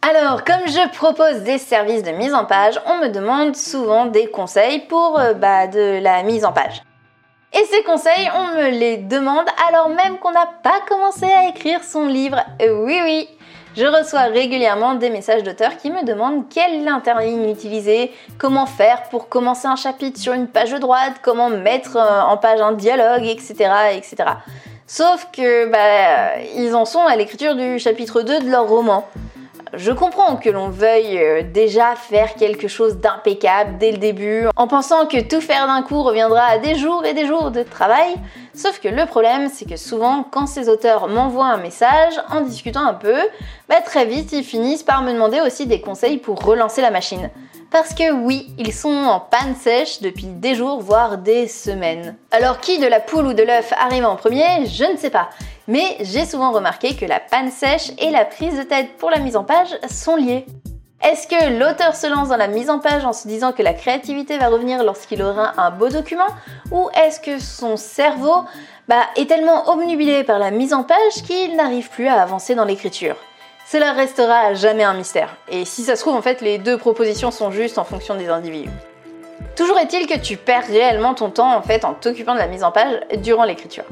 Alors, comme je propose des services de mise en page, on me demande souvent des conseils pour euh, bah, de la mise en page. Et ces conseils, on me les demande alors même qu'on n'a pas commencé à écrire son livre. Euh, oui, oui, je reçois régulièrement des messages d'auteurs qui me demandent quelle interligne utiliser, comment faire pour commencer un chapitre sur une page droite, comment mettre euh, en page un dialogue, etc. etc. Sauf que bah, ils en sont à l'écriture du chapitre 2 de leur roman. Je comprends que l'on veuille euh, déjà faire quelque chose d'impeccable dès le début, en pensant que tout faire d'un coup reviendra à des jours et des jours de travail, sauf que le problème c'est que souvent quand ces auteurs m'envoient un message en discutant un peu, bah, très vite ils finissent par me demander aussi des conseils pour relancer la machine. Parce que oui, ils sont en panne sèche depuis des jours, voire des semaines. Alors qui de la poule ou de l'œuf arrive en premier, je ne sais pas. Mais j'ai souvent remarqué que la panne sèche et la prise de tête pour la mise en page sont liées. Est-ce que l'auteur se lance dans la mise en page en se disant que la créativité va revenir lorsqu'il aura un beau document? Ou est-ce que son cerveau bah, est tellement obnubilé par la mise en page qu'il n'arrive plus à avancer dans l'écriture? Cela restera à jamais un mystère. Et si ça se trouve, en fait, les deux propositions sont justes en fonction des individus. Toujours est-il que tu perds réellement ton temps en fait en t'occupant de la mise en page durant l'écriture.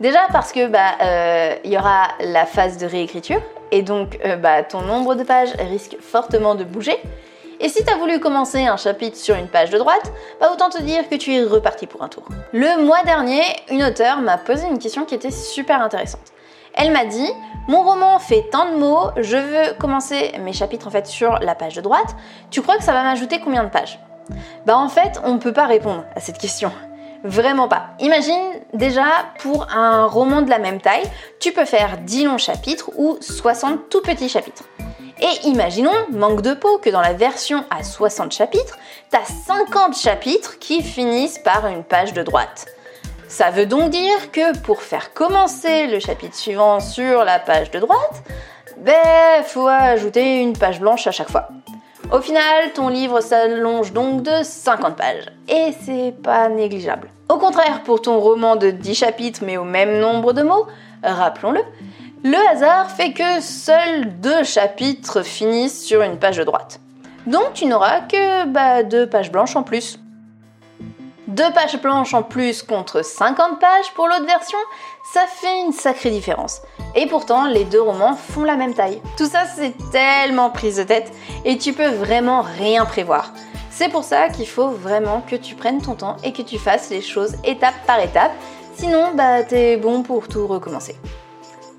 Déjà parce que bah euh, il y aura la phase de réécriture et donc euh, bah, ton nombre de pages risque fortement de bouger. Et si tu as voulu commencer un chapitre sur une page de droite, bah autant te dire que tu es reparti pour un tour. Le mois dernier, une auteure m'a posé une question qui était super intéressante. Elle m'a dit mon roman fait tant de mots, je veux commencer mes chapitres en fait sur la page de droite. Tu crois que ça va m'ajouter combien de pages? Bah en fait, on ne peut pas répondre à cette question. Vraiment pas. Imagine déjà pour un roman de la même taille, tu peux faire 10 longs chapitres ou 60 tout petits chapitres. Et imaginons, manque de peau, que dans la version à 60 chapitres, t'as 50 chapitres qui finissent par une page de droite. Ça veut donc dire que pour faire commencer le chapitre suivant sur la page de droite, ben faut ajouter une page blanche à chaque fois. Au final, ton livre s'allonge donc de 50 pages. Et c'est pas négligeable. Au contraire, pour ton roman de 10 chapitres mais au même nombre de mots, rappelons-le, le hasard fait que seuls deux chapitres finissent sur une page de droite. Donc tu n'auras que bah, deux pages blanches en plus. Deux pages blanches en plus contre 50 pages pour l'autre version, ça fait une sacrée différence. Et pourtant, les deux romans font la même taille. Tout ça, c'est tellement prise de tête et tu peux vraiment rien prévoir. C'est pour ça qu'il faut vraiment que tu prennes ton temps et que tu fasses les choses étape par étape. Sinon, bah, t'es bon pour tout recommencer.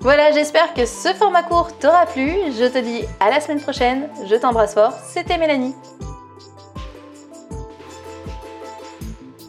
Voilà, j'espère que ce format court t'aura plu. Je te dis à la semaine prochaine. Je t'embrasse fort. C'était Mélanie.